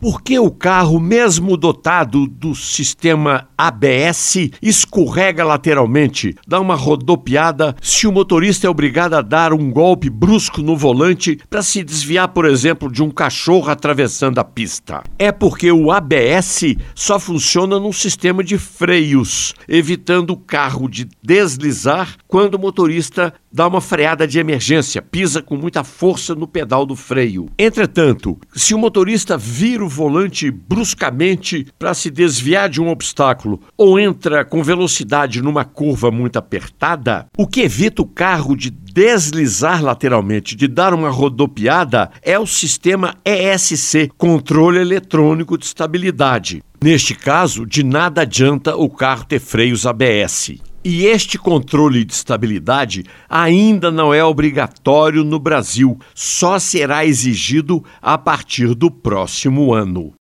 Por que o carro, mesmo dotado do sistema ABS, escorrega lateralmente, dá uma rodopiada se o motorista é obrigado a dar um golpe brusco no volante para se desviar, por exemplo, de um cachorro atravessando a pista? É porque o ABS só funciona num sistema de freios, evitando o carro de deslizar quando o motorista dá uma freada de emergência, pisa com muita força no pedal do freio. Entretanto, se o motorista vira o volante bruscamente para se desviar de um obstáculo ou entra com velocidade numa curva muito apertada, o que evita o carro de deslizar lateralmente, de dar uma rodopiada, é o sistema ESC, controle eletrônico de estabilidade. Neste caso, de nada adianta o carro ter freios ABS. E este controle de estabilidade ainda não é obrigatório no Brasil, só será exigido a partir do próximo ano.